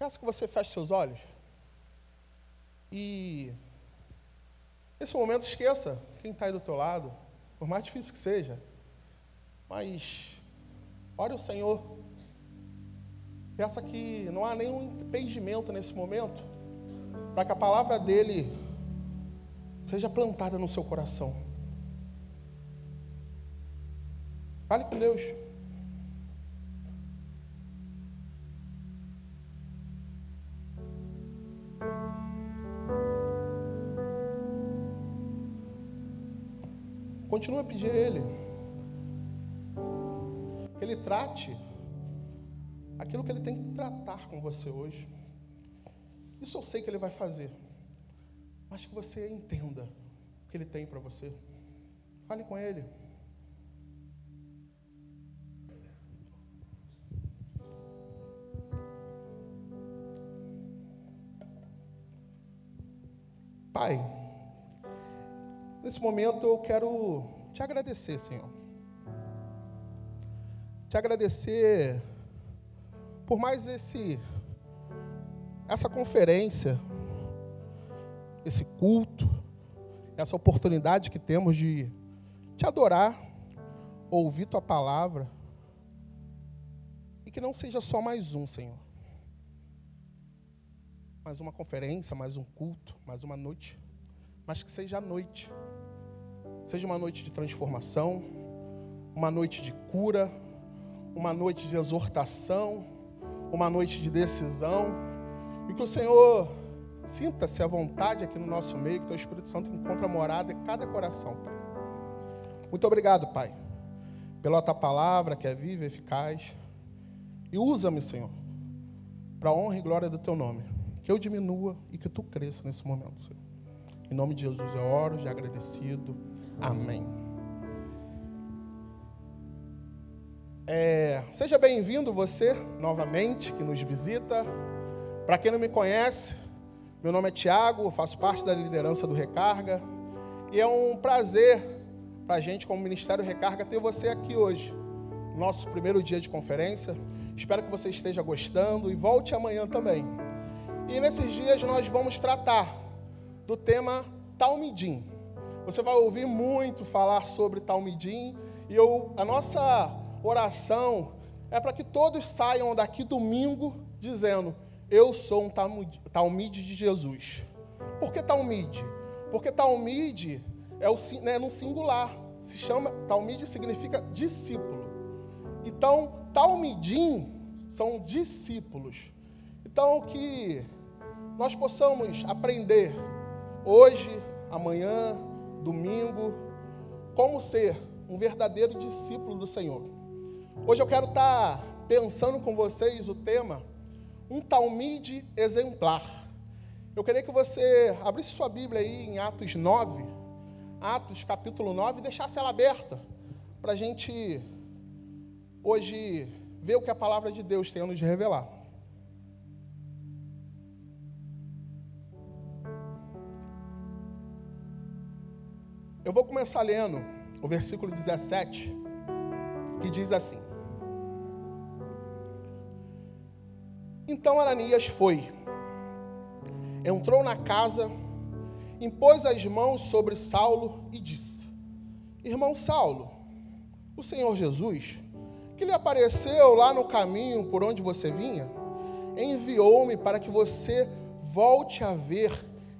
Peço que você feche seus olhos. E nesse momento esqueça quem está aí do teu lado, por mais difícil que seja. Mas ore o Senhor. Peça que não há nenhum impedimento nesse momento para que a palavra dele seja plantada no seu coração. Fale com Deus. Continua a pedir a Ele que Ele trate aquilo que Ele tem que tratar com você hoje. Isso eu sei que Ele vai fazer, mas que você entenda o que Ele tem para você. Fale com Ele. Pai, nesse momento eu quero te agradecer, Senhor. Te agradecer por mais esse essa conferência, esse culto, essa oportunidade que temos de te adorar, ouvir tua palavra, e que não seja só mais um, Senhor. Mais uma conferência, mais um culto, mais uma noite, mas que seja a noite. Seja uma noite de transformação, uma noite de cura, uma noite de exortação, uma noite de decisão e que o Senhor sinta-se à vontade aqui no nosso meio, que o Espírito Santo encontre morada em cada coração, Pai. Muito obrigado, Pai, pela Tua palavra que é viva e eficaz. E usa-me, Senhor, para a honra e glória do Teu nome. Que eu diminua e que Tu cresça nesse momento, Senhor. Em nome de Jesus eu oro, já agradecido. Amém. É, seja bem-vindo você novamente que nos visita. Para quem não me conhece, meu nome é Tiago, faço parte da liderança do Recarga. E é um prazer para a gente, como Ministério Recarga, ter você aqui hoje. Nosso primeiro dia de conferência. Espero que você esteja gostando e volte amanhã também. E nesses dias nós vamos tratar do tema Talmidim. Você vai ouvir muito falar sobre Talmidim. E eu, a nossa oração é para que todos saiam daqui domingo dizendo: eu sou um talmide de Jesus. Por que talmide? Porque talmide é, o, né, no singular. Se chama, talmide significa discípulo. Então, talmidim são discípulos. Então, que nós possamos aprender hoje, amanhã, domingo, como ser um verdadeiro discípulo do Senhor. Hoje eu quero estar pensando com vocês o tema um talmide exemplar. Eu queria que você abrisse sua Bíblia aí em Atos 9, Atos capítulo 9, e deixasse ela aberta, para a gente hoje ver o que a palavra de Deus tem a nos revelar. Eu vou começar lendo o versículo 17, que diz assim: Então Ananias foi, entrou na casa, impôs as mãos sobre Saulo e disse: Irmão Saulo, o Senhor Jesus, que lhe apareceu lá no caminho por onde você vinha, enviou-me para que você volte a ver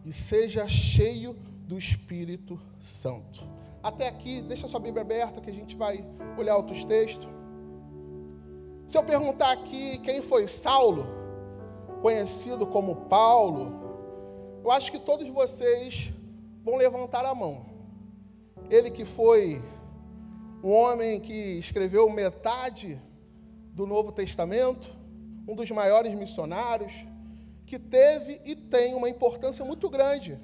e seja cheio do Espírito Santo. Até aqui, deixa sua Bíblia aberta que a gente vai olhar outros textos. Se eu perguntar aqui quem foi Saulo, conhecido como Paulo, eu acho que todos vocês vão levantar a mão. Ele que foi um homem que escreveu metade do Novo Testamento, um dos maiores missionários, que teve e tem uma importância muito grande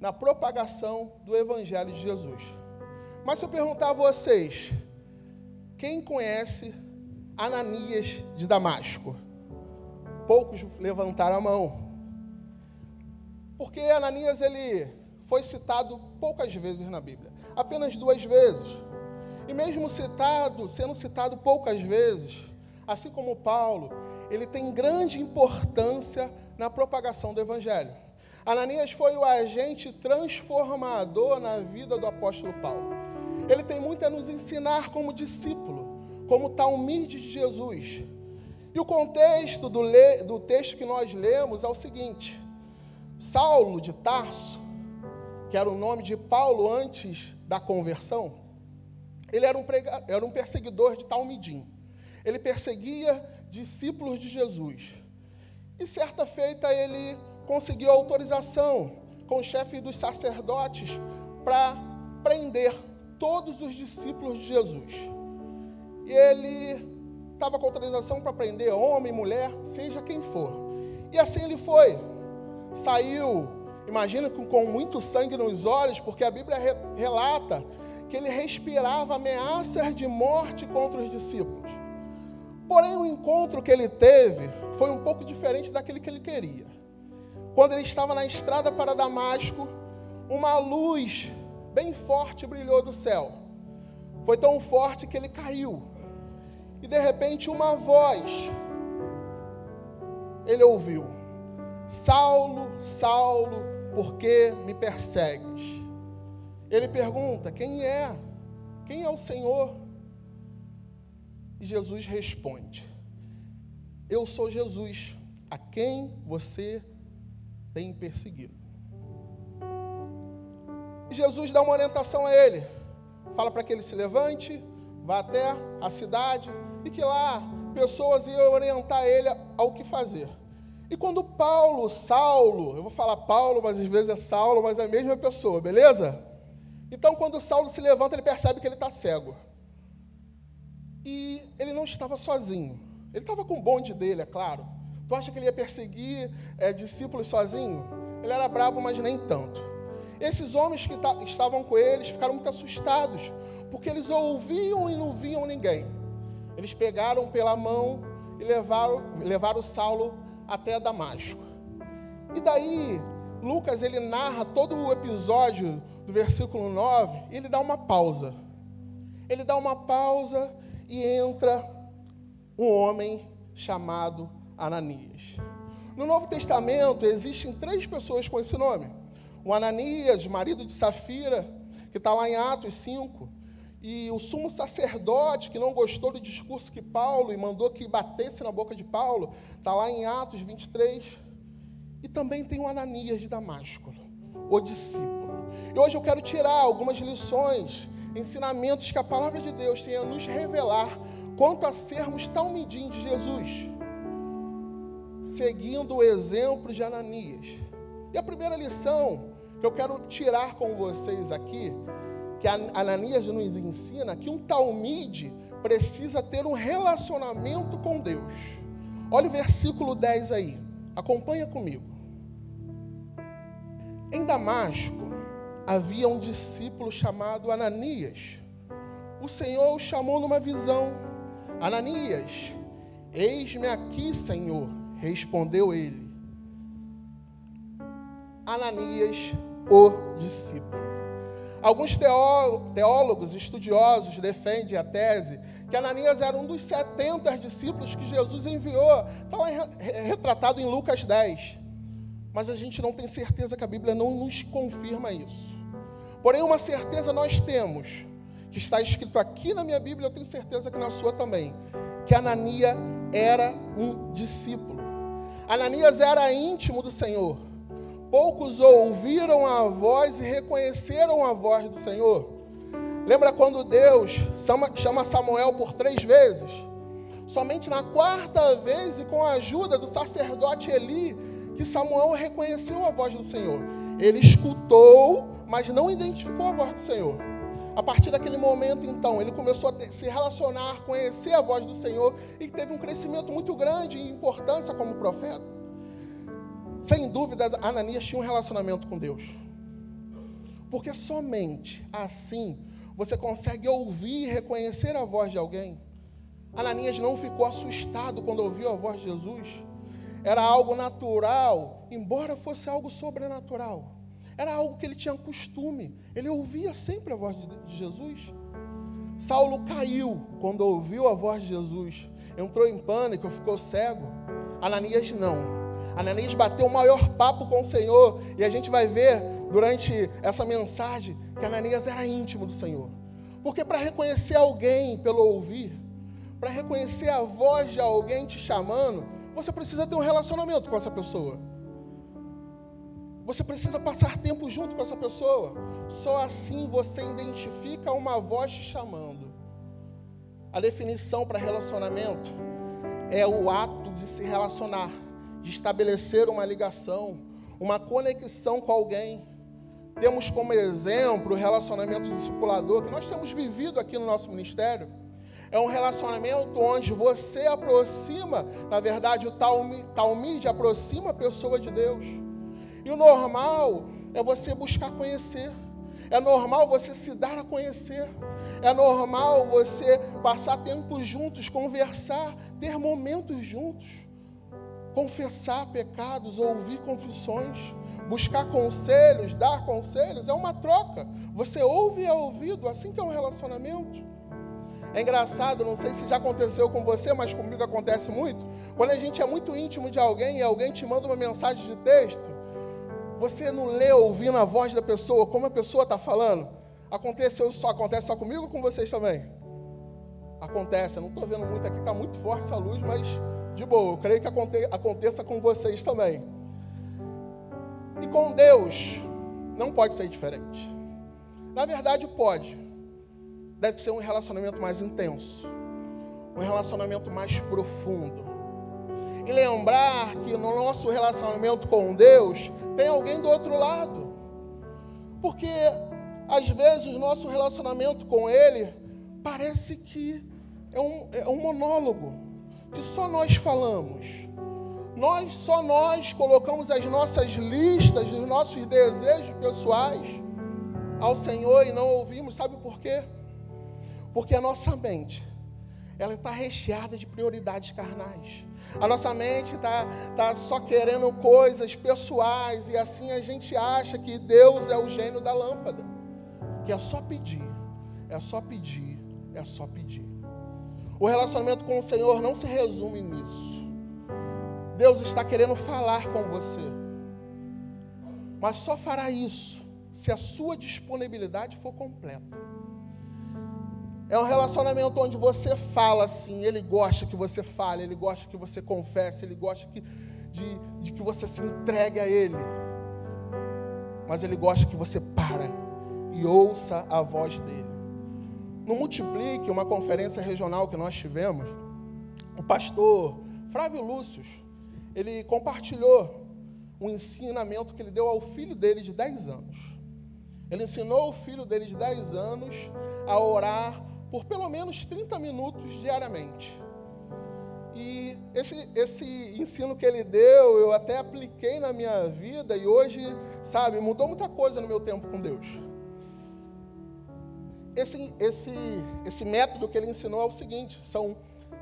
na propagação do Evangelho de Jesus. Mas se eu perguntar a vocês, quem conhece Ananias de Damasco? poucos levantaram a mão. Porque Ananias ele foi citado poucas vezes na Bíblia, apenas duas vezes. E mesmo citado, sendo citado poucas vezes, assim como Paulo, ele tem grande importância na propagação do evangelho. Ananias foi o agente transformador na vida do apóstolo Paulo. Ele tem muito a nos ensinar como discípulo, como talmide de Jesus. E o contexto do, le, do texto que nós lemos é o seguinte: Saulo de Tarso, que era o nome de Paulo antes da conversão, ele era um, prega, era um perseguidor de Talmidim. Ele perseguia discípulos de Jesus. E certa feita ele conseguiu autorização com o chefe dos sacerdotes para prender todos os discípulos de Jesus. E ele estava com autorização para prender homem, mulher, seja quem for. E assim ele foi. Saiu, imagina com, muito sangue nos olhos, porque a Bíblia re, relata que ele respirava ameaças de morte contra os discípulos. Porém, o encontro que ele teve foi um pouco diferente daquele que ele queria. Quando ele estava na estrada para Damasco, uma luz bem forte brilhou do céu. Foi tão forte que ele caiu. E de repente, uma voz ele ouviu: Saulo, Saulo, por que me persegues? Ele pergunta: Quem é? Quem é o Senhor? E Jesus responde: Eu sou Jesus, a quem você tem perseguido. Jesus dá uma orientação a ele. Fala para que ele se levante, vá até a cidade e que lá pessoas iam orientar ele ao que fazer. E quando Paulo, Saulo, eu vou falar Paulo, mas às vezes é Saulo, mas é a mesma pessoa, beleza? Então, quando Saulo se levanta, ele percebe que ele está cego. E ele não estava sozinho. Ele estava com o bonde dele, é claro. Tu acha que ele ia perseguir é, discípulos sozinho? Ele era brabo, mas nem tanto. Esses homens que estavam com eles ficaram muito assustados, porque eles ouviam e não viam ninguém. Eles pegaram pela mão e levaram, levaram Saulo até Damasco. E daí, Lucas ele narra todo o episódio do versículo 9 e ele dá uma pausa. Ele dá uma pausa e entra um homem chamado Ananias. No Novo Testamento existem três pessoas com esse nome: o Ananias, marido de Safira, que está lá em Atos 5, e o sumo sacerdote, que não gostou do discurso que Paulo e mandou que batesse na boca de Paulo, está lá em Atos 23. E também tem o Ananias de Damasco, o discípulo. E hoje eu quero tirar algumas lições ensinamentos que a palavra de Deus tem a nos revelar quanto a sermos talmidim de Jesus, seguindo o exemplo de Ananias. E a primeira lição que eu quero tirar com vocês aqui, que Ananias nos ensina, que um talmide precisa ter um relacionamento com Deus. Olha o versículo 10 aí, acompanha comigo. Em Damasco, havia um discípulo chamado Ananias. O Senhor o chamou numa visão: Ananias, eis-me aqui, Senhor, respondeu ele. Ananias, o discípulo. Alguns teólogos estudiosos defendem a tese que Ananias era um dos 70 discípulos que Jesus enviou. Está lá retratado em Lucas 10. Mas a gente não tem certeza que a Bíblia não nos confirma isso. Porém, uma certeza nós temos, que está escrito aqui na minha Bíblia, eu tenho certeza que na sua também, que Ananias era um discípulo. Ananias era íntimo do Senhor. Poucos ouviram a voz e reconheceram a voz do Senhor. Lembra quando Deus chama Samuel por três vezes? Somente na quarta vez e com a ajuda do sacerdote Eli, que Samuel reconheceu a voz do Senhor. Ele escutou mas não identificou a voz do Senhor. A partir daquele momento, então, ele começou a se relacionar, conhecer a voz do Senhor e teve um crescimento muito grande em importância como profeta. Sem dúvida, Ananias tinha um relacionamento com Deus. Porque somente assim você consegue ouvir e reconhecer a voz de alguém. Ananias não ficou assustado quando ouviu a voz de Jesus. Era algo natural, embora fosse algo sobrenatural. Era algo que ele tinha costume. Ele ouvia sempre a voz de Jesus. Saulo caiu quando ouviu a voz de Jesus. Entrou em pânico, ficou cego. Ananias não. Ananias bateu o maior papo com o Senhor. E a gente vai ver durante essa mensagem que Ananias era íntimo do Senhor. Porque para reconhecer alguém pelo ouvir, para reconhecer a voz de alguém te chamando, você precisa ter um relacionamento com essa pessoa. Você precisa passar tempo junto com essa pessoa. Só assim você identifica uma voz te chamando. A definição para relacionamento é o ato de se relacionar, de estabelecer uma ligação, uma conexão com alguém. Temos como exemplo o relacionamento discipulador que nós temos vivido aqui no nosso ministério. É um relacionamento onde você aproxima, na verdade, o Talmide aproxima a pessoa de Deus. E o normal é você buscar conhecer. É normal você se dar a conhecer. É normal você passar tempo juntos, conversar, ter momentos juntos. Confessar pecados, ouvir confissões, buscar conselhos, dar conselhos, é uma troca. Você ouve e é ouvido, assim que é um relacionamento. É engraçado, não sei se já aconteceu com você, mas comigo acontece muito. Quando a gente é muito íntimo de alguém e alguém te manda uma mensagem de texto, você não lê ouvindo a voz da pessoa, como a pessoa está falando? Aconteceu só, acontece só comigo ou com vocês também? Acontece, eu não estou vendo muito aqui, está muito forte essa luz, mas de boa, eu creio que aconteça com vocês também. E com Deus, não pode ser diferente. Na verdade, pode. Deve ser um relacionamento mais intenso, um relacionamento mais profundo e lembrar que no nosso relacionamento com Deus tem alguém do outro lado. Porque às vezes o nosso relacionamento com Ele parece que é um, é um monólogo, que só nós falamos. Nós, só nós colocamos as nossas listas, os nossos desejos pessoais ao Senhor e não ouvimos. Sabe por quê? Porque a nossa mente, ela está recheada de prioridades carnais. A nossa mente está tá só querendo coisas pessoais e assim a gente acha que Deus é o gênio da lâmpada. Que é só pedir, é só pedir, é só pedir. O relacionamento com o Senhor não se resume nisso. Deus está querendo falar com você. Mas só fará isso se a sua disponibilidade for completa. É um relacionamento onde você fala assim, ele gosta que você fale, ele gosta que você confesse, ele gosta que, de, de que você se entregue a ele. Mas ele gosta que você para e ouça a voz dele. No Multiplique, uma conferência regional que nós tivemos, o pastor Flávio Lúcio, ele compartilhou um ensinamento que ele deu ao filho dele de 10 anos. Ele ensinou o filho dele de 10 anos a orar por pelo menos 30 minutos diariamente. E esse, esse ensino que ele deu, eu até apliquei na minha vida e hoje, sabe, mudou muita coisa no meu tempo com Deus. Esse, esse, esse método que ele ensinou é o seguinte: são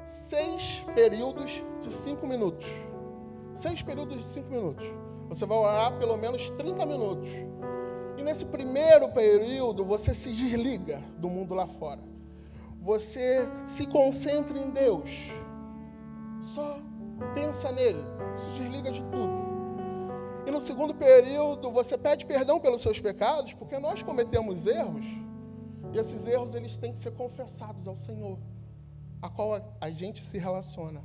seis períodos de cinco minutos. Seis períodos de cinco minutos. Você vai orar pelo menos 30 minutos. E nesse primeiro período, você se desliga do mundo lá fora você se concentra em Deus. Só pensa nele, se desliga de tudo. E no segundo período, você pede perdão pelos seus pecados, porque nós cometemos erros, e esses erros eles têm que ser confessados ao Senhor, a qual a gente se relaciona.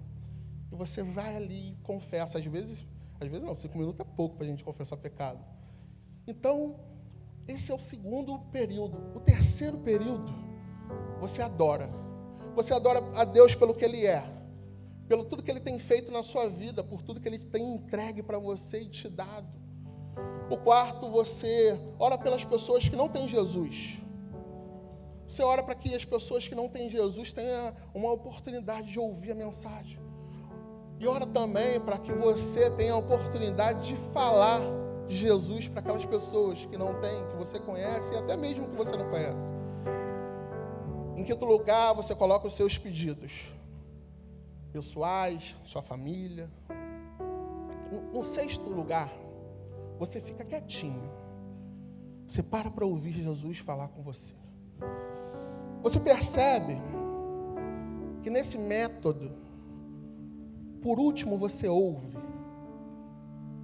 E você vai ali e confessa. Às vezes, às vezes não, cinco minutos é pouco para a gente confessar pecado. Então, esse é o segundo período. O terceiro período você adora. Você adora a Deus pelo que Ele é, pelo tudo que Ele tem feito na sua vida, por tudo que Ele tem entregue para você e te dado. O quarto, você ora pelas pessoas que não têm Jesus. Você ora para que as pessoas que não têm Jesus tenham uma oportunidade de ouvir a mensagem. E ora também para que você tenha a oportunidade de falar de Jesus para aquelas pessoas que não têm, que você conhece e até mesmo que você não conhece. Em quinto lugar, você coloca os seus pedidos pessoais, sua família. No sexto lugar, você fica quietinho. Você para para ouvir Jesus falar com você. Você percebe que nesse método, por último você ouve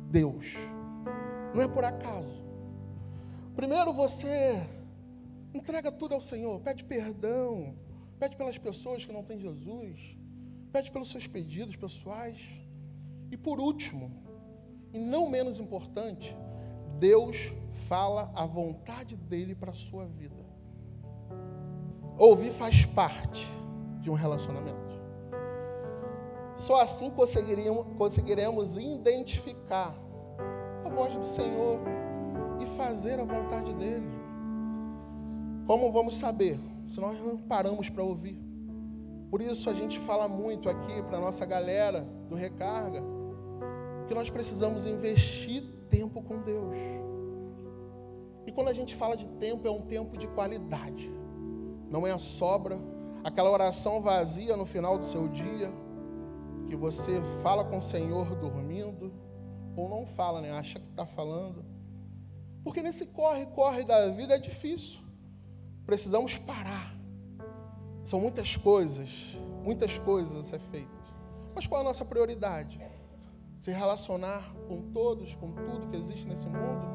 Deus. Não é por acaso. Primeiro você entrega tudo ao Senhor, pede perdão, pede pelas pessoas que não têm Jesus, pede pelos seus pedidos pessoais. E por último, e não menos importante, Deus fala a vontade dele para a sua vida. Ouvir faz parte de um relacionamento. Só assim conseguiremos, identificar a voz do Senhor e fazer a vontade dele. Como vamos saber se nós não paramos para ouvir? Por isso a gente fala muito aqui para a nossa galera do Recarga que nós precisamos investir tempo com Deus. E quando a gente fala de tempo, é um tempo de qualidade. Não é a sobra, aquela oração vazia no final do seu dia, que você fala com o Senhor dormindo, ou não fala, né? Acha que está falando. Porque nesse corre-corre da vida é difícil. Precisamos parar. São muitas coisas, muitas coisas a ser feitas. Mas qual a nossa prioridade? Se relacionar com todos, com tudo que existe nesse mundo,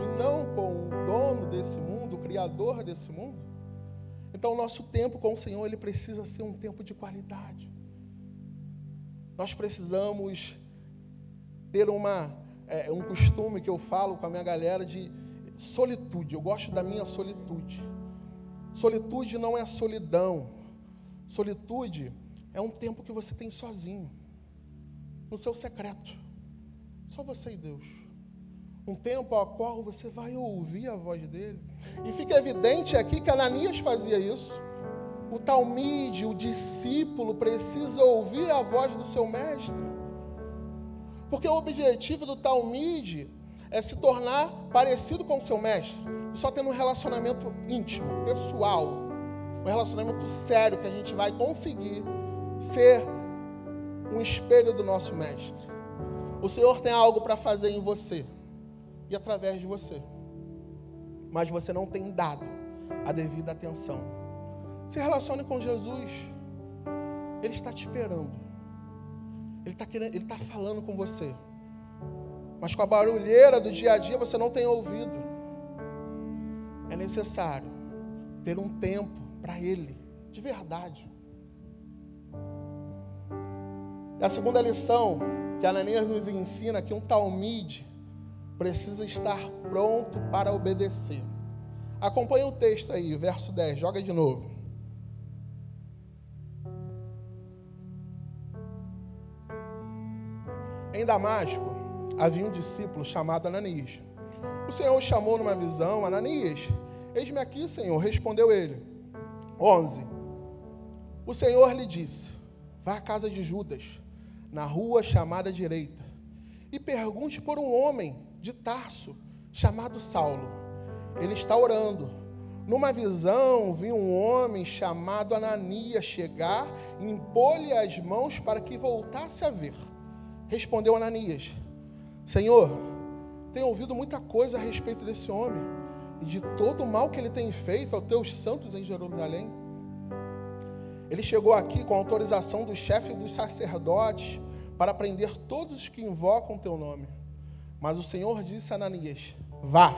e não com o dono desse mundo, o criador desse mundo? Então, o nosso tempo com o Senhor, ele precisa ser um tempo de qualidade. Nós precisamos ter uma, é, um costume que eu falo com a minha galera de solitude. Eu gosto da minha solitude. Solitude não é solidão. Solitude é um tempo que você tem sozinho, no seu secreto. Só você e Deus. Um tempo ao qual você vai ouvir a voz dele. E fica evidente aqui que Ananias fazia isso o talmide, o discípulo, precisa ouvir a voz do seu mestre. Porque o objetivo do talmide é se tornar parecido com o seu mestre, só tendo um relacionamento íntimo, pessoal, um relacionamento sério que a gente vai conseguir ser um espelho do nosso mestre. O Senhor tem algo para fazer em você e através de você, mas você não tem dado a devida atenção. Se relacione com Jesus. Ele está te esperando. Ele está, querendo, ele está falando com você. Mas com a barulheira do dia a dia você não tem ouvido. É necessário ter um tempo para Ele, de verdade. A segunda lição que Ananias nos ensina é que um talmide precisa estar pronto para obedecer. Acompanhe o texto aí, verso 10, joga de novo. Em Damasco havia um discípulo chamado Ananias. O Senhor chamou numa visão, Ananias, eis-me aqui, Senhor, respondeu ele. 11. O Senhor lhe disse: Vá à casa de Judas, na rua chamada direita, e pergunte por um homem de Tarso, chamado Saulo. Ele está orando. Numa visão, vi um homem chamado Ananias chegar e impor-lhe as mãos para que voltasse a ver. Respondeu Ananias: Senhor, tenho ouvido muita coisa a respeito desse homem e de todo o mal que ele tem feito aos teus santos em Jerusalém. Ele chegou aqui com autorização do chefe dos sacerdotes para prender todos os que invocam teu nome. Mas o Senhor disse a Ananias: Vá,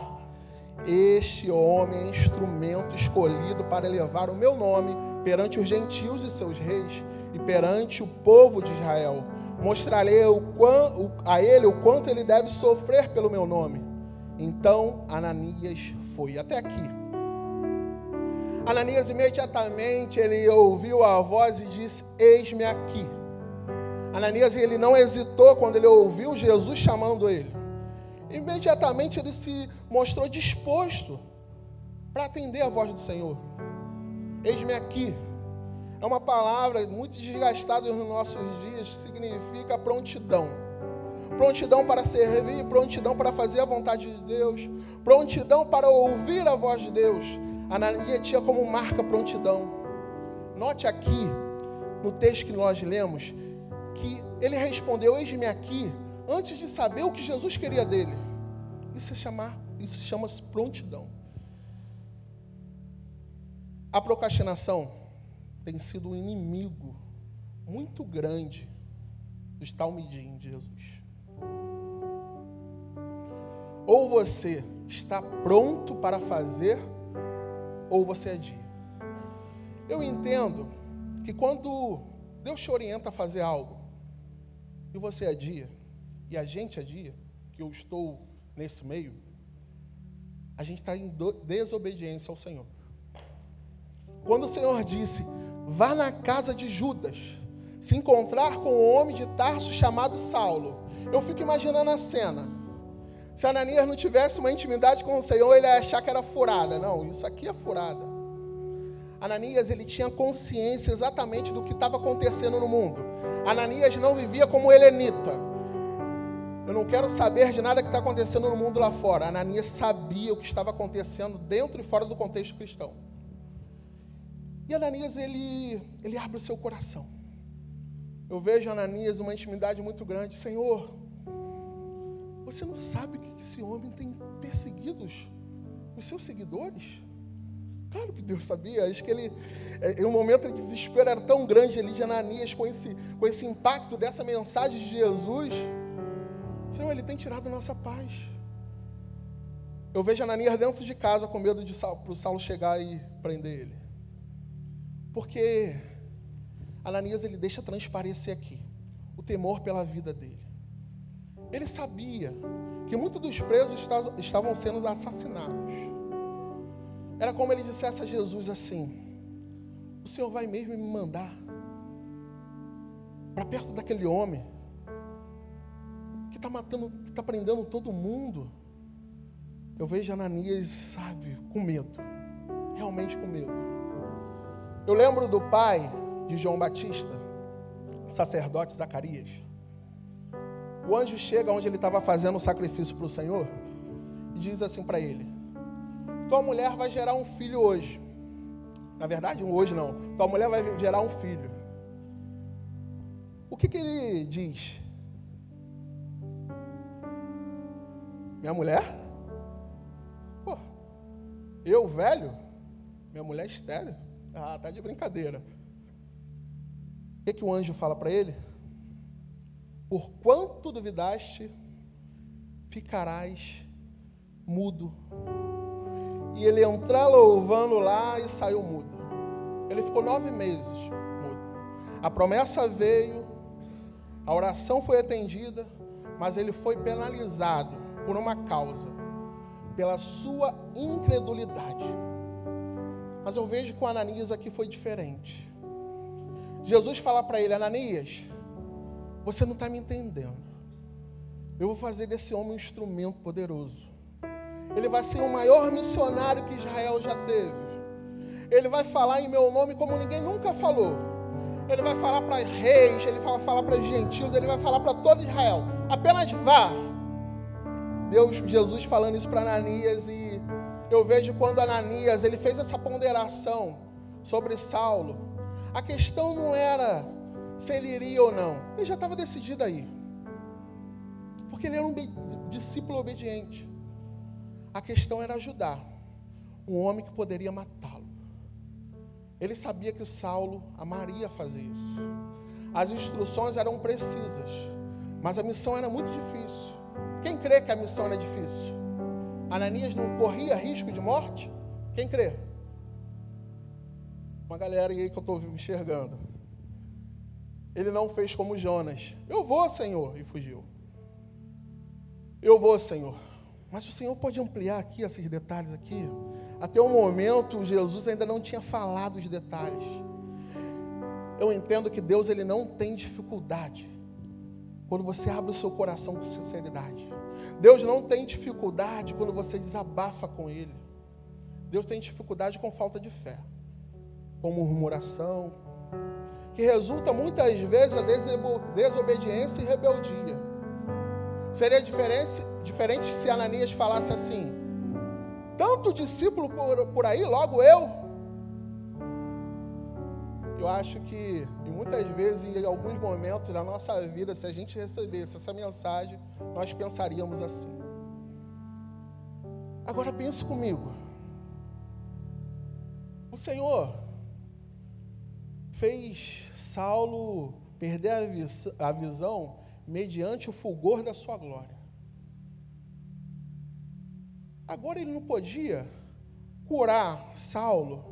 este homem é instrumento escolhido para levar o meu nome perante os gentios e seus reis e perante o povo de Israel mostrarei a ele o quanto ele deve sofrer pelo meu nome. Então Ananias foi até aqui. Ananias imediatamente ele ouviu a voz e disse: Eis-me aqui. Ananias ele não hesitou quando ele ouviu Jesus chamando ele. Imediatamente ele se mostrou disposto para atender a voz do Senhor. Eis-me aqui. É uma palavra muito desgastada nos nossos dias, significa prontidão. Prontidão para servir, prontidão para fazer a vontade de Deus, prontidão para ouvir a voz de Deus. A Anania tinha como marca prontidão. Note aqui, no texto que nós lemos, que ele respondeu: Eis-me aqui, antes de saber o que Jesus queria dele. Isso é chamar, isso chama-se prontidão. A procrastinação tem sido um inimigo muito grande dos talmidim de Jesus. Ou você está pronto para fazer, ou você adia. Eu entendo que quando Deus te orienta a fazer algo, e você adia, e a gente adia, que eu estou nesse meio, a gente está em desobediência ao Senhor. Quando o Senhor disse, vá na casa de Judas, se encontrar com um homem de Tarso chamado Saulo, eu fico imaginando a cena. Se Ananias não tivesse uma intimidade com o Senhor, ele ia achar que era furada. Não, isso aqui é furada. Ananias, ele tinha consciência exatamente do que estava acontecendo no mundo. Ananias não vivia como helenita. Eu não quero saber de nada que está acontecendo no mundo lá fora. Ananias sabia o que estava acontecendo dentro e fora do contexto cristão. E Ananias, ele, ele abre o seu coração. Eu vejo Ananias numa intimidade muito grande. Senhor, você não sabe que esse homem tem perseguido os seus seguidores? Claro que Deus sabia. Acho que ele, é, em um momento de desespero, era tão grande ali de Ananias com esse, com esse impacto dessa mensagem de Jesus. Senhor, ele tem tirado nossa paz. Eu vejo Ananias dentro de casa com medo de o Saulo chegar e prender ele. Porque Ananias ele deixa transparecer aqui o temor pela vida dele. Ele sabia que muitos dos presos estavam sendo assassinados. Era como ele dissesse a Jesus assim: O Senhor vai mesmo me mandar para perto daquele homem que está matando, que está prendendo todo mundo. Eu vejo Ananias, sabe, com medo, realmente com medo. Eu lembro do pai de João Batista, sacerdote Zacarias. O anjo chega onde ele estava fazendo o sacrifício para o Senhor e diz assim para ele: Tua mulher vai gerar um filho hoje. Na verdade, hoje não. Tua mulher vai gerar um filho. O que, que ele diz? Minha mulher? Pô, eu, velho? Minha mulher estéreo? Ah, tá de brincadeira. O que, que o anjo fala para ele? Por quanto duvidaste, ficarás mudo. E ele entrou louvando lá e saiu mudo. Ele ficou nove meses mudo. A promessa veio, a oração foi atendida, mas ele foi penalizado por uma causa, pela sua incredulidade. Mas eu vejo o Ananias aqui foi diferente. Jesus fala para ele, Ananias, você não está me entendendo. Eu vou fazer desse homem um instrumento poderoso. Ele vai ser o maior missionário que Israel já teve. Ele vai falar em meu nome como ninguém nunca falou. Ele vai falar para reis, ele vai falar para gentios, ele vai falar para todo Israel. Apenas vá. Deus, Jesus falando isso para Ananias e eu vejo quando Ananias ele fez essa ponderação sobre Saulo. A questão não era se ele iria ou não. Ele já estava decidido aí. Porque ele era um discípulo obediente. A questão era ajudar um homem que poderia matá-lo. Ele sabia que Saulo amaria fazer isso. As instruções eram precisas, mas a missão era muito difícil. Quem crê que a missão era difícil? Ananias não corria risco de morte? Quem crê? Uma galera aí que eu estou enxergando. Ele não fez como Jonas. Eu vou, Senhor, e fugiu. Eu vou, Senhor. Mas o Senhor pode ampliar aqui esses detalhes aqui. Até o momento, Jesus ainda não tinha falado os detalhes. Eu entendo que Deus ele não tem dificuldade quando você abre o seu coração com sinceridade. Deus não tem dificuldade quando você desabafa com Ele. Deus tem dificuldade com falta de fé, com murmuração, que resulta muitas vezes a desobediência e rebeldia. Seria diferente, se Ananias falasse assim: tanto discípulo por, por aí, logo eu. Eu acho que, muitas vezes, em alguns momentos da nossa vida, se a gente recebesse essa mensagem, nós pensaríamos assim. Agora pense comigo. O Senhor fez Saulo perder a, vis a visão mediante o fulgor da sua glória. Agora ele não podia curar Saulo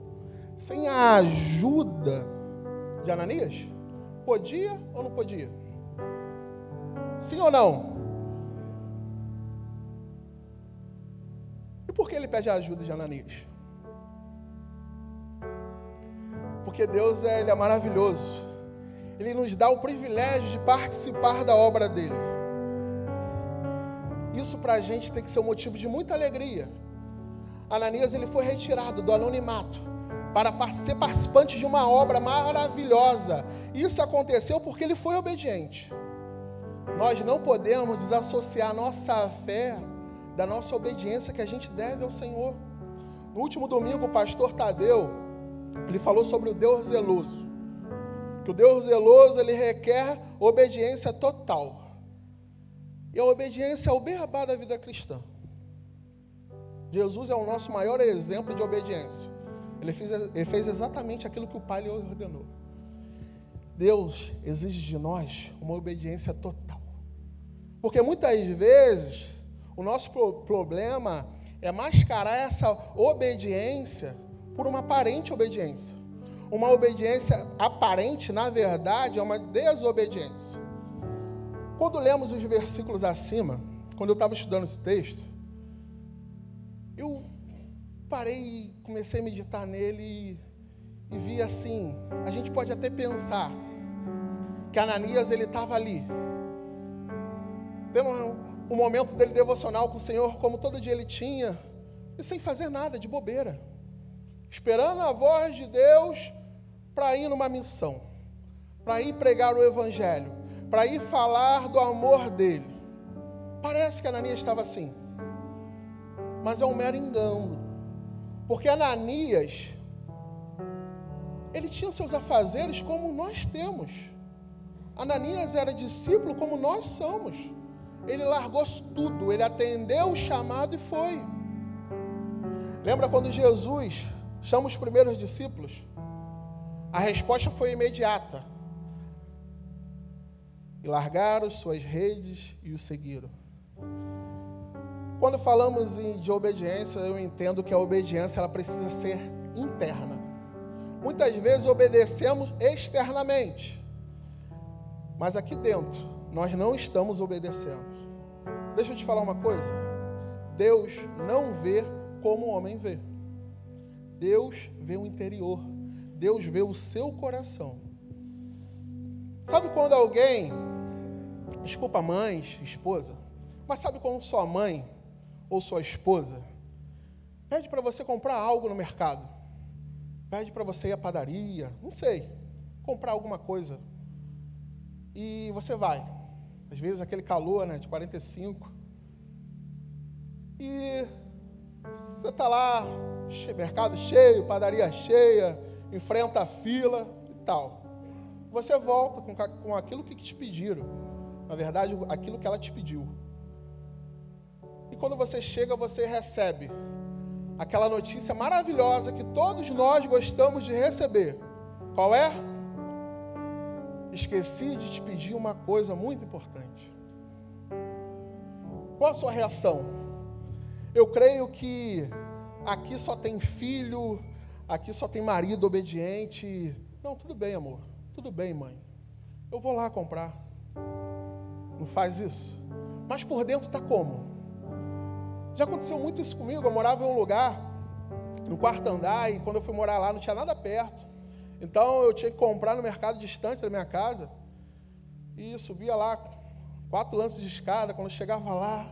sem a ajuda de Ananias? Podia ou não podia? Sim ou não? E por que ele pede a ajuda de Ananias? Porque Deus é, ele é maravilhoso. Ele nos dá o privilégio de participar da obra dele. Isso para a gente tem que ser um motivo de muita alegria. Ananias ele foi retirado do anonimato para ser participante de uma obra maravilhosa. Isso aconteceu porque ele foi obediente. Nós não podemos desassociar nossa fé da nossa obediência que a gente deve ao Senhor. No último domingo, o pastor Tadeu, ele falou sobre o Deus zeloso. Que o Deus zeloso, ele requer obediência total. E a obediência é o beabá da vida cristã. Jesus é o nosso maior exemplo de obediência. Ele fez, ele fez exatamente aquilo que o Pai lhe ordenou. Deus exige de nós uma obediência total. Porque muitas vezes o nosso problema é mascarar essa obediência por uma aparente obediência. Uma obediência aparente, na verdade, é uma desobediência. Quando lemos os versículos acima, quando eu estava estudando esse texto, eu parei e comecei a meditar nele e, e vi assim, a gente pode até pensar que Ananias ele estava ali, tendo um, um momento dele devocional com o Senhor, como todo dia ele tinha, e sem fazer nada, de bobeira, esperando a voz de Deus para ir numa missão, para ir pregar o Evangelho, para ir falar do amor dele. Parece que Ananias estava assim, mas é um mero engano, porque Ananias, ele tinha seus afazeres como nós temos. Ananias era discípulo como nós somos. Ele largou tudo, ele atendeu o chamado e foi. Lembra quando Jesus chama os primeiros discípulos? A resposta foi imediata. E largaram suas redes e o seguiram. Quando falamos de obediência, eu entendo que a obediência ela precisa ser interna. Muitas vezes obedecemos externamente, mas aqui dentro nós não estamos obedecendo. Deixa eu te falar uma coisa. Deus não vê como o homem vê. Deus vê o interior. Deus vê o seu coração. Sabe quando alguém, desculpa mãe, esposa, mas sabe quando sua mãe ou sua esposa pede para você comprar algo no mercado? Pede para você ir à padaria, não sei, comprar alguma coisa. E você vai. Às vezes aquele calor, né, de 45. E você está lá, mercado cheio, padaria cheia, enfrenta a fila e tal. Você volta com, com aquilo que te pediram. Na verdade, aquilo que ela te pediu. Quando você chega, você recebe aquela notícia maravilhosa que todos nós gostamos de receber. Qual é? Esqueci de te pedir uma coisa muito importante. Qual a sua reação? Eu creio que aqui só tem filho, aqui só tem marido obediente. Não, tudo bem, amor. Tudo bem, mãe. Eu vou lá comprar. Não faz isso. Mas por dentro está como? Já aconteceu muito isso comigo. Eu morava em um lugar, no quarto andar, e quando eu fui morar lá não tinha nada perto. Então eu tinha que comprar no mercado distante da minha casa. E subia lá, quatro lances de escada. Quando eu chegava lá,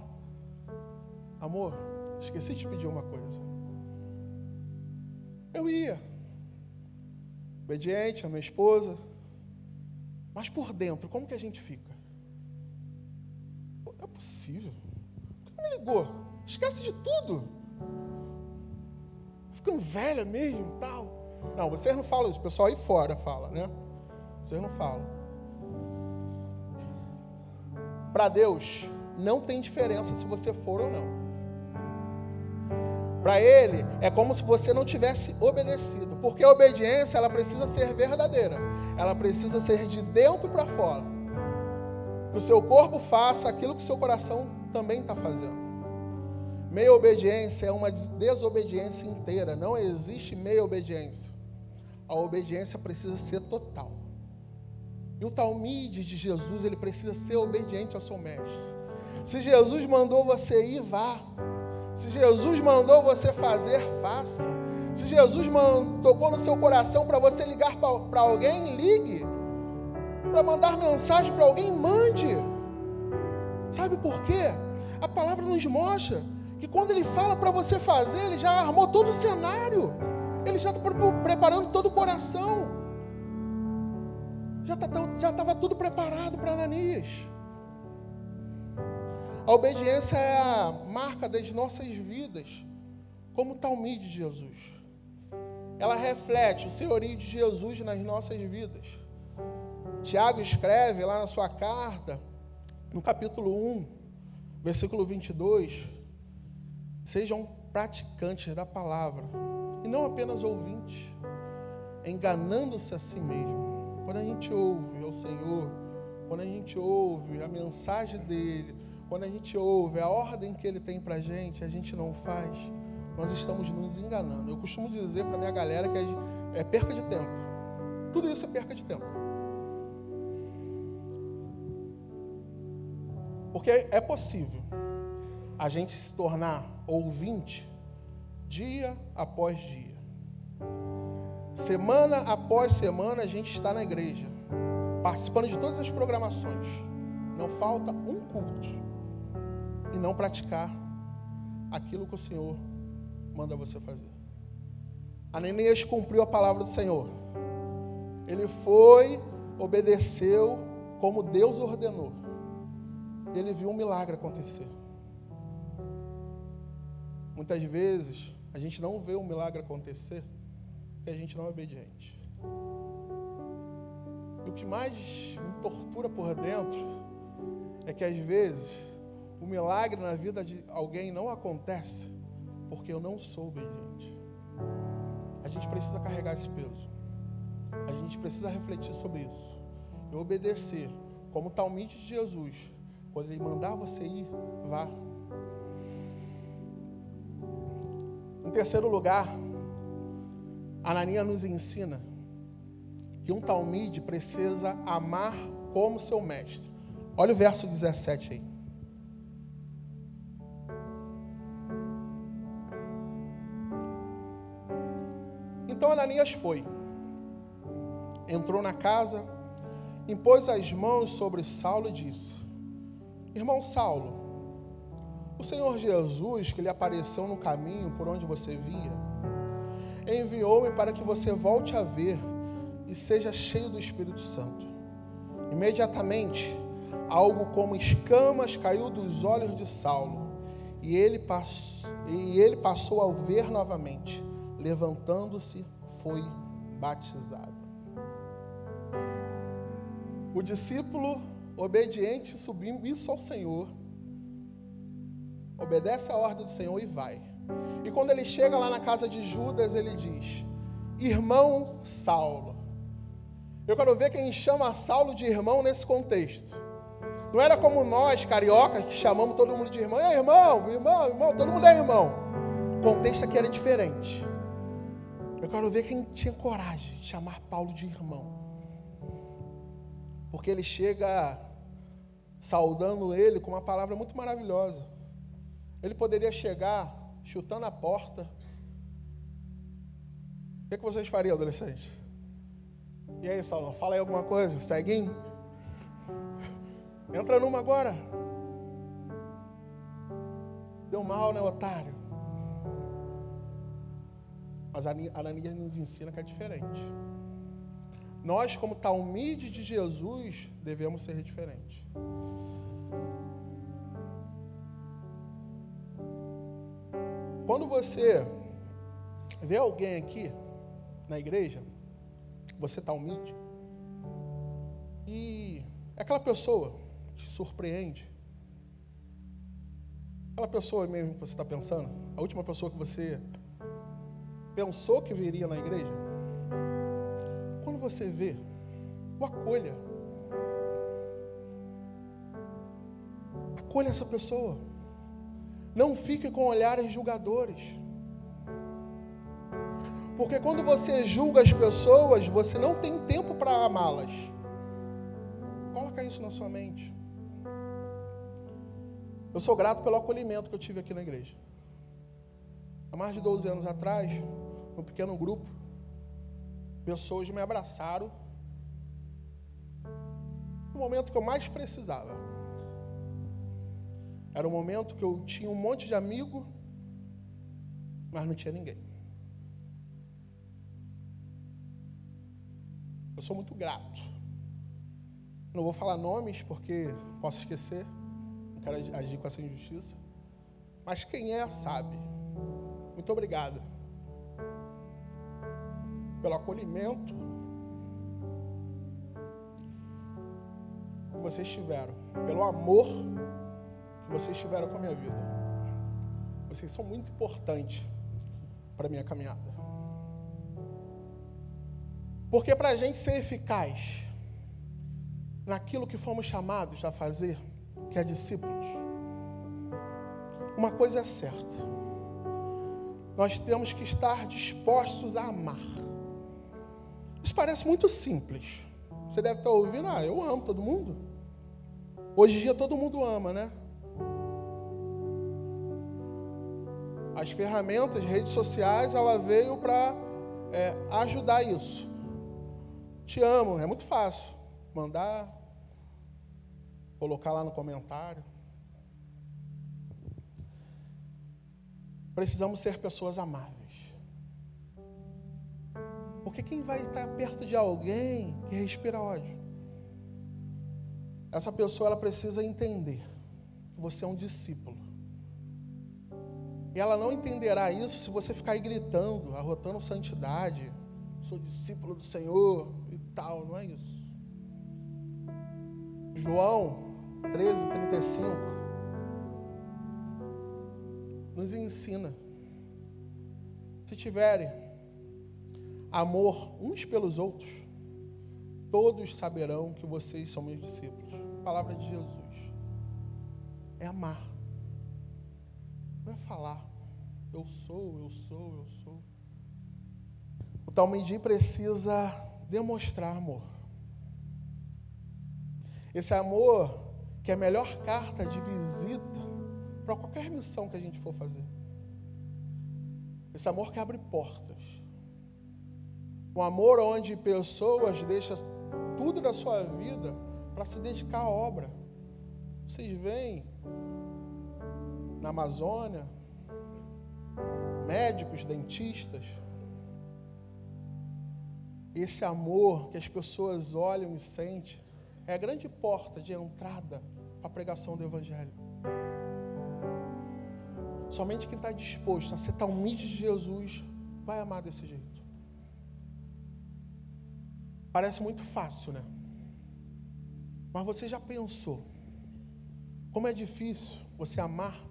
amor, esqueci de te pedir uma coisa. Eu ia. Obediente, a minha esposa. Mas por dentro, como que a gente fica? Não é possível. Por que não me ligou? Esquece de tudo. Ficando velha mesmo tal. Não, vocês não falam isso. O pessoal aí fora fala, né? Vocês não falam. Para Deus, não tem diferença se você for ou não. Para ele é como se você não tivesse obedecido, porque a obediência ela precisa ser verdadeira, ela precisa ser de dentro para fora. Que o seu corpo faça aquilo que o seu coração também está fazendo. Meia obediência é uma desobediência inteira, não existe meia obediência. A obediência precisa ser total. E o talmide de Jesus, ele precisa ser obediente ao seu mestre. Se Jesus mandou você ir, vá. Se Jesus mandou você fazer, faça. Se Jesus mandou, tocou no seu coração para você ligar para alguém, ligue. Para mandar mensagem para alguém, mande. Sabe por quê? A palavra nos mostra que quando ele fala para você fazer, ele já armou todo o cenário. Ele já está preparando todo o coração. Já estava tá, tudo preparado para Ananias. A obediência é a marca das nossas vidas, como talmide de Jesus. Ela reflete o senhorio de Jesus nas nossas vidas. Tiago escreve lá na sua carta, no capítulo 1, versículo 22, sejam praticantes da palavra e não apenas ouvintes, enganando-se a si mesmo. Quando a gente ouve ao Senhor, quando a gente ouve a mensagem dele, quando a gente ouve a ordem que ele tem para a gente, a gente não faz, nós estamos nos enganando. Eu costumo dizer para minha galera que é perca de tempo. Tudo isso é perca de tempo. Porque é possível a gente se tornar ouvinte dia após dia. Semana após semana a gente está na igreja, participando de todas as programações. Não falta um culto e não praticar aquilo que o Senhor manda você fazer. Ananias cumpriu a palavra do Senhor. Ele foi, obedeceu como Deus ordenou. Ele viu um milagre acontecer. Muitas vezes a gente não vê um milagre acontecer porque a gente não é obediente. E o que mais me tortura por dentro é que às vezes o milagre na vida de alguém não acontece porque eu não sou obediente. A gente precisa carregar esse peso. A gente precisa refletir sobre isso. E obedecer, como talmente de Jesus. Quando ele mandar você ir, vá. Em terceiro lugar, Ananias nos ensina que um talmide precisa amar como seu mestre. Olha o verso 17 aí. Então Ananias foi, entrou na casa, impôs as mãos sobre Saulo e disse: Irmão Saulo, o Senhor Jesus, que lhe apareceu no caminho por onde você via, enviou-me para que você volte a ver e seja cheio do Espírito Santo. Imediatamente, algo como escamas caiu dos olhos de Saulo, e ele passou, e ele passou a ver novamente levantando-se, foi batizado. O discípulo obediente submisso ao Senhor, obedece a ordem do Senhor e vai. E quando ele chega lá na casa de Judas, ele diz: Irmão Saulo. Eu quero ver quem chama Saulo de irmão nesse contexto. Não era como nós, cariocas, que chamamos todo mundo de irmão. É irmão, irmão, irmão, todo mundo é irmão. O contexto aqui era diferente. Eu quero ver quem tinha coragem de chamar Paulo de irmão. Porque ele chega saudando ele com uma palavra muito maravilhosa. Ele poderia chegar chutando a porta. O que, é que vocês fariam, adolescente? E aí, Saulo, fala aí alguma coisa, ceguinho? Entra numa agora. Deu mal, né, otário? Mas a Ananias nos ensina que é diferente. Nós, como talmide de Jesus, devemos ser diferentes. Quando você vê alguém aqui na igreja, você talmide, e aquela pessoa te surpreende, Aquela pessoa mesmo que você está pensando, a última pessoa que você pensou que viria na igreja, quando você vê, o acolha. Acolha essa pessoa. Não fique com olhares julgadores. Porque quando você julga as pessoas, você não tem tempo para amá-las. Coloca isso na sua mente. Eu sou grato pelo acolhimento que eu tive aqui na igreja. Há mais de 12 anos atrás, num pequeno grupo, pessoas me abraçaram no momento que eu mais precisava. Era o momento que eu tinha um monte de amigo, mas não tinha ninguém. Eu sou muito grato. Não vou falar nomes porque posso esquecer. Não quero agir com essa injustiça. Mas quem é, sabe. Muito obrigado pelo acolhimento que vocês tiveram, pelo amor vocês tiveram com a minha vida. Vocês são muito importantes para a minha caminhada. Porque para a gente ser eficaz naquilo que fomos chamados a fazer, que é discípulos, uma coisa é certa: nós temos que estar dispostos a amar. Isso parece muito simples. Você deve estar ouvindo, ah, eu amo todo mundo. Hoje em dia todo mundo ama, né? As ferramentas, redes sociais, ela veio para é, ajudar isso. Te amo, é muito fácil. Mandar, colocar lá no comentário. Precisamos ser pessoas amáveis. Porque quem vai estar perto de alguém que respira ódio? Essa pessoa ela precisa entender que você é um discípulo. E ela não entenderá isso se você ficar aí gritando, arrotando santidade. Sou discípulo do Senhor e tal, não é isso. João 13, 35 nos ensina. Se tiverem amor uns pelos outros, todos saberão que vocês são meus discípulos. palavra de Jesus é amar, não falar. Eu sou, eu sou, eu sou. O Talmudi precisa demonstrar amor. Esse amor que é a melhor carta de visita para qualquer missão que a gente for fazer. Esse amor que abre portas. Um amor onde pessoas deixam tudo da sua vida para se dedicar à obra. Vocês veem na Amazônia, médicos, dentistas, esse amor que as pessoas olham e sentem é a grande porta de entrada para a pregação do Evangelho. Somente quem está disposto a ser tão humilde de Jesus vai amar desse jeito. Parece muito fácil, né? Mas você já pensou como é difícil você amar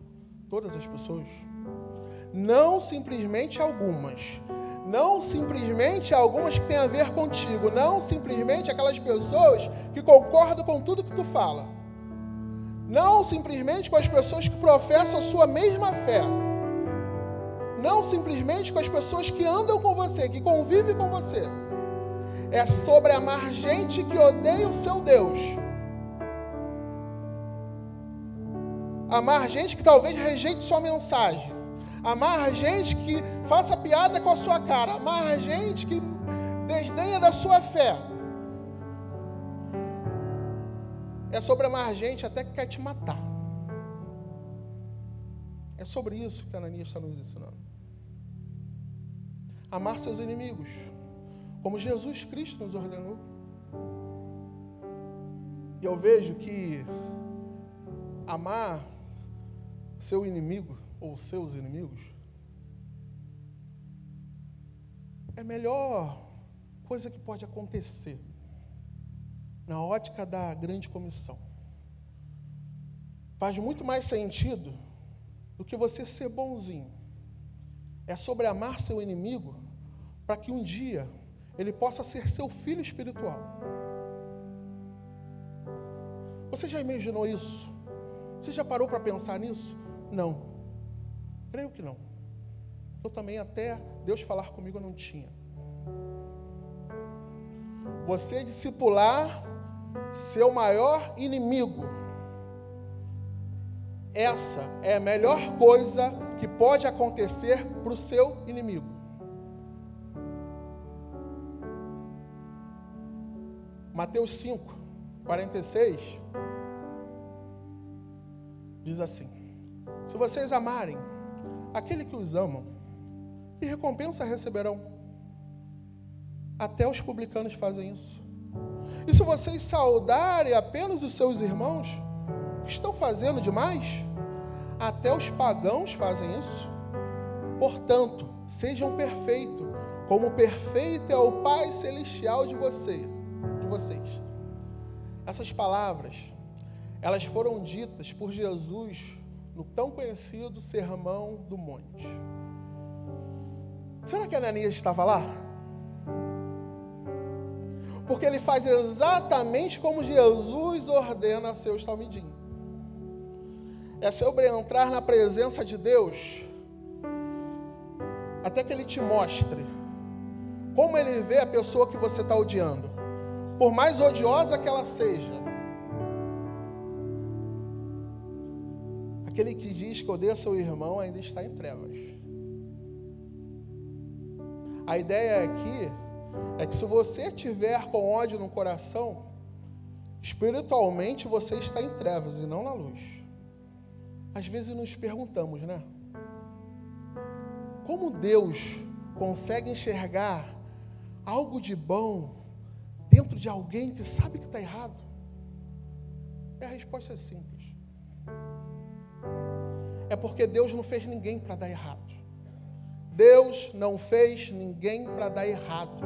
todas as pessoas? Não simplesmente algumas. Não simplesmente algumas que têm a ver contigo. Não simplesmente aquelas pessoas que concordam com tudo que tu fala. Não simplesmente com as pessoas que professam a sua mesma fé. Não simplesmente com as pessoas que andam com você, que convivem com você é sobre amar gente que odeia o seu Deus. Amar gente que talvez rejeite sua mensagem. Amar gente que faça piada com a sua cara. Amar gente que desdenha da sua fé. É sobre amar gente até que quer te matar. É sobre isso que Ananias está nos ensinando. Amar seus inimigos como Jesus Cristo nos ordenou. E eu vejo que amar seu inimigo ou seus inimigos é a melhor coisa que pode acontecer na ótica da grande comissão. Faz muito mais sentido do que você ser bonzinho. É sobre amar seu inimigo para que um dia ele possa ser seu filho espiritual. Você já imaginou isso? Você já parou para pensar nisso? Não. Creio que não. Eu também, até Deus falar comigo, eu não tinha. Você discipular seu maior inimigo. Essa é a melhor coisa que pode acontecer para o seu inimigo. Mateus 5, 46 diz assim: Se vocês amarem aquele que os amam, que recompensa receberão? Até os publicanos fazem isso. E se vocês saudarem apenas os seus irmãos, estão fazendo demais? Até os pagãos fazem isso. Portanto, sejam perfeitos, como perfeito é o Pai celestial de você, de vocês. Essas palavras, elas foram ditas por Jesus no tão conhecido Sermão do Monte. Será que Ananias estava lá? Porque ele faz exatamente como Jesus ordena a seus talmidim. É sobre entrar na presença de Deus, até que ele te mostre como ele vê a pessoa que você está odiando, por mais odiosa que ela seja. Aquele que diz que odeia seu irmão ainda está em trevas. A ideia aqui é que se você tiver com ódio no coração, espiritualmente você está em trevas e não na luz. Às vezes nos perguntamos, né? Como Deus consegue enxergar algo de bom dentro de alguém que sabe que está errado? E a resposta é simples. É porque Deus não fez ninguém para dar errado. Deus não fez ninguém para dar errado.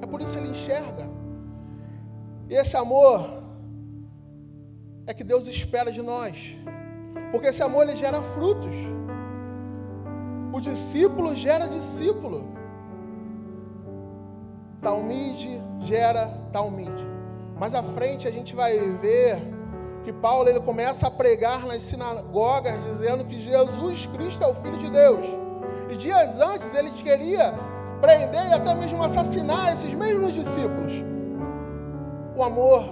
É por isso ele enxerga. E esse amor é que Deus espera de nós. Porque esse amor ele gera frutos. O discípulo gera discípulo. Talmide gera talmide. Mais à frente a gente vai ver que Paulo ele começa a pregar nas sinagogas dizendo que Jesus Cristo é o filho de Deus. E dias antes ele queria prender e até mesmo assassinar esses mesmos discípulos. O amor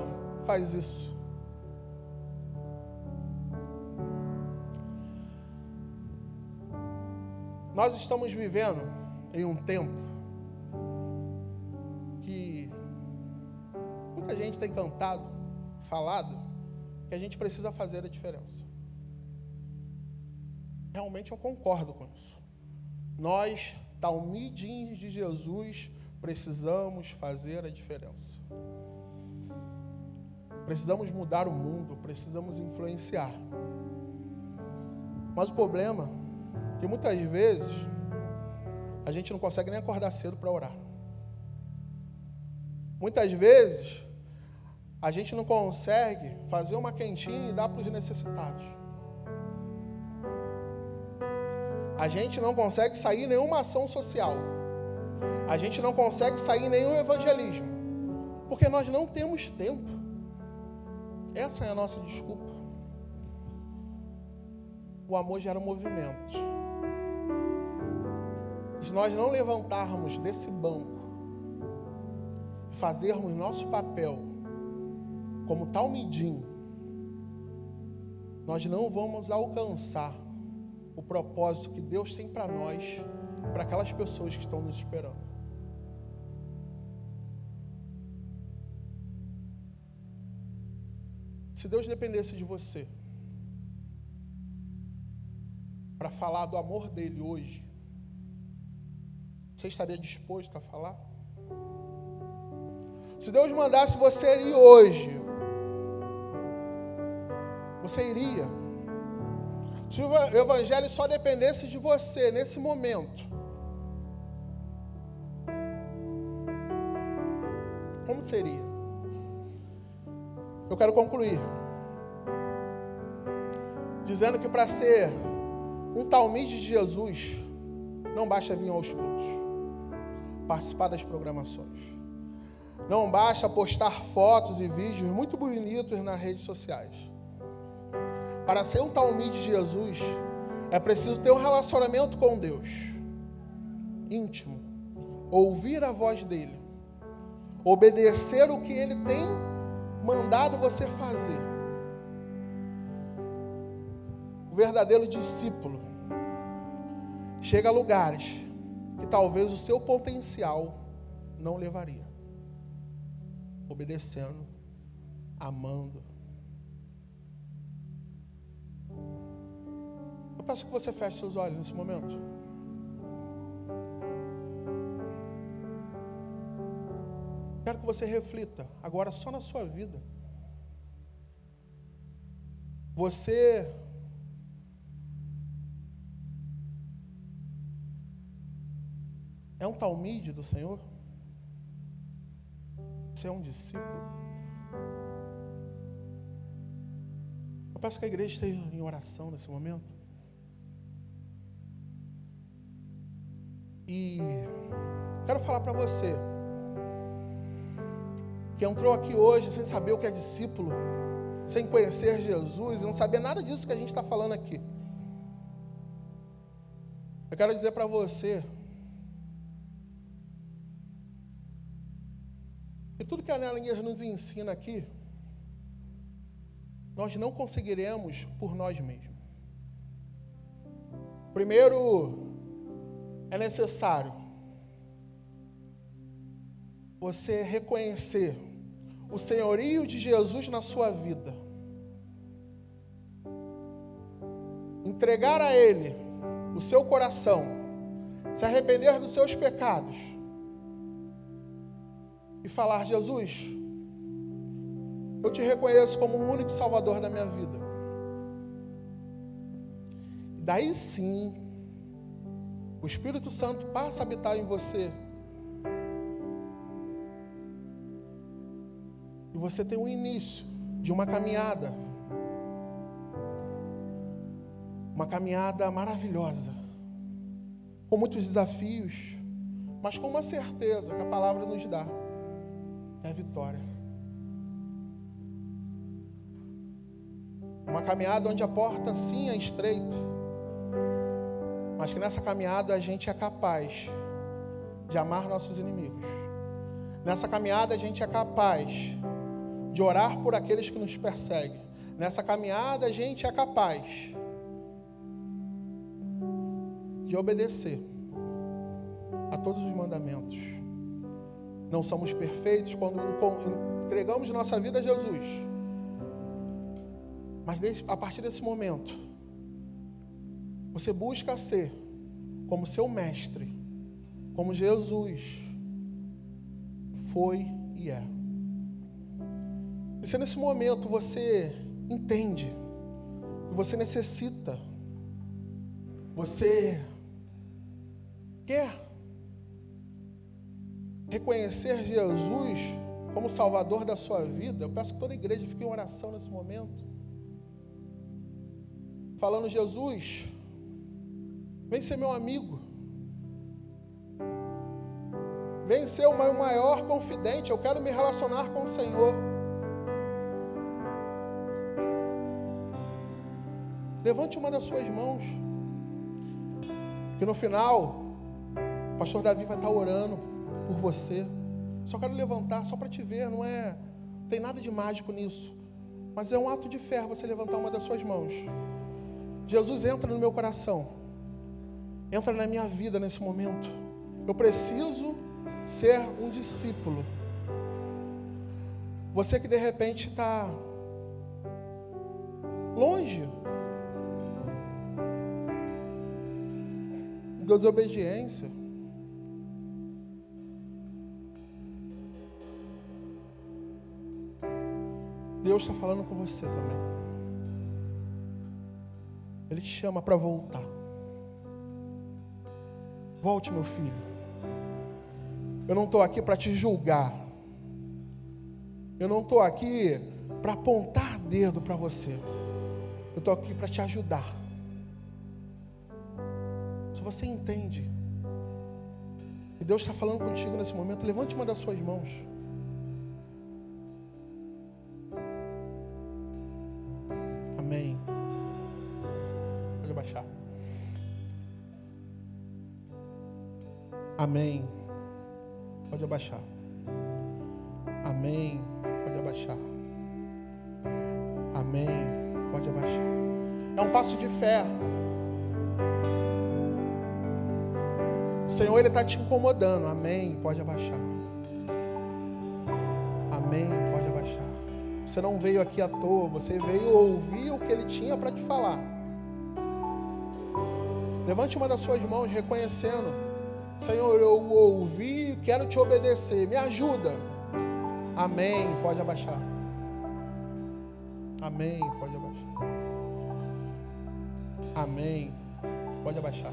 faz isso. Nós estamos vivendo em um tempo que muita gente tem cantado, falado, que a gente precisa fazer a diferença. Realmente eu concordo com isso. Nós, talmidins de Jesus, precisamos fazer a diferença. Precisamos mudar o mundo, precisamos influenciar. Mas o problema é que muitas vezes a gente não consegue nem acordar cedo para orar. Muitas vezes a gente não consegue fazer uma quentinha e dar para os necessitados. a gente não consegue sair nenhuma ação social. A gente não consegue sair nenhum evangelismo. Porque nós não temos tempo. Essa é a nossa desculpa. O amor gera movimento. Se nós não levantarmos desse banco fazermos nosso papel como tal midim, nós não vamos alcançar o propósito que Deus tem para nós, para aquelas pessoas que estão nos esperando. Se Deus dependesse de você para falar do amor dele hoje, você estaria disposto a falar? Se Deus mandasse você ir hoje, você iria? Se o evangelho só dependesse de você nesse momento, como seria? Eu quero concluir dizendo que para ser Um talmide de Jesus não basta vir aos cultos, participar das programações. Não basta postar fotos e vídeos muito bonitos nas redes sociais. Para ser um talmide de Jesus, é preciso ter um relacionamento com Deus, íntimo, ouvir a voz dele, obedecer o que ele tem mandado você fazer. O verdadeiro discípulo chega a lugares que talvez o seu potencial não levaria. Obedecendo, amando. Eu peço que você feche seus olhos nesse momento. Quero que você reflita agora só na sua vida. Você É um talmide do Senhor? Você é um discípulo? Eu peço que a igreja esteja em oração nesse momento. E quero falar para você que entrou aqui hoje sem saber o que é discípulo, sem conhecer Jesus e não saber nada disso que a gente está falando aqui. Eu quero dizer para você E tudo que a Nelinha nos ensina aqui, nós não conseguiremos por nós mesmos. Primeiro, é necessário você reconhecer o senhorio de Jesus na sua vida. Entregar a Ele o seu coração, se arrepender dos seus pecados e falar: Jesus, eu te reconheço como o único Salvador da minha vida. Daí sim, o Espírito Santo passa a habitar em você. E você tem um início de uma caminhada. Uma caminhada maravilhosa, com muitos desafios, mas com uma certeza que a palavra nos dá é a vitória. Uma caminhada onde a porta sim é estreita, mas que nessa caminhada a gente é capaz de amar nossos inimigos. Nessa caminhada a gente é capaz de orar por aqueles que nos perseguem. Nessa caminhada a gente é capaz de obedecer a todos os mandamentos não somos perfeitos quando entregamos nossa vida a Jesus. Mas a partir desse momento, você busca ser como seu mestre, como Jesus foi e é. E se nesse momento você entende que você necessita, você quer reconhecer Jesus como Salvador da sua vida, eu peço que toda a igreja fique em oração nesse momento. Falando, Jesus, vem ser meu amigo. Vem ser o meu maior confidente. Eu quero me relacionar com o Senhor. Levante uma das suas mãos. Que no final, o pastor Davi vai estar orando por você. Só quero levantar só para te ver, não é tem nada de mágico nisso. Mas é um ato de fé você levantar uma das suas mãos. Jesus entra no meu coração. Entra na minha vida nesse momento. Eu preciso ser um discípulo. Você que de repente está longe da desobediência. Deus está falando com você também. Ele te chama para voltar. Volte, meu filho. Eu não estou aqui para te julgar. Eu não estou aqui para apontar dedo para você. Eu estou aqui para te ajudar. Se você entende que Deus está falando contigo nesse momento, levante uma das suas mãos. Amém. Pode abaixar. Amém. Pode abaixar. Amém. Pode abaixar. É um passo de fé. O Senhor ele está te incomodando. Amém. Pode abaixar. Amém. Pode abaixar. Você não veio aqui à toa. Você veio ouvir o que Ele tinha para te falar. Levante uma das suas mãos, reconhecendo. Senhor, eu ouvi, quero te obedecer. Me ajuda. Amém. Pode abaixar. Amém. Pode abaixar. Amém. Pode abaixar.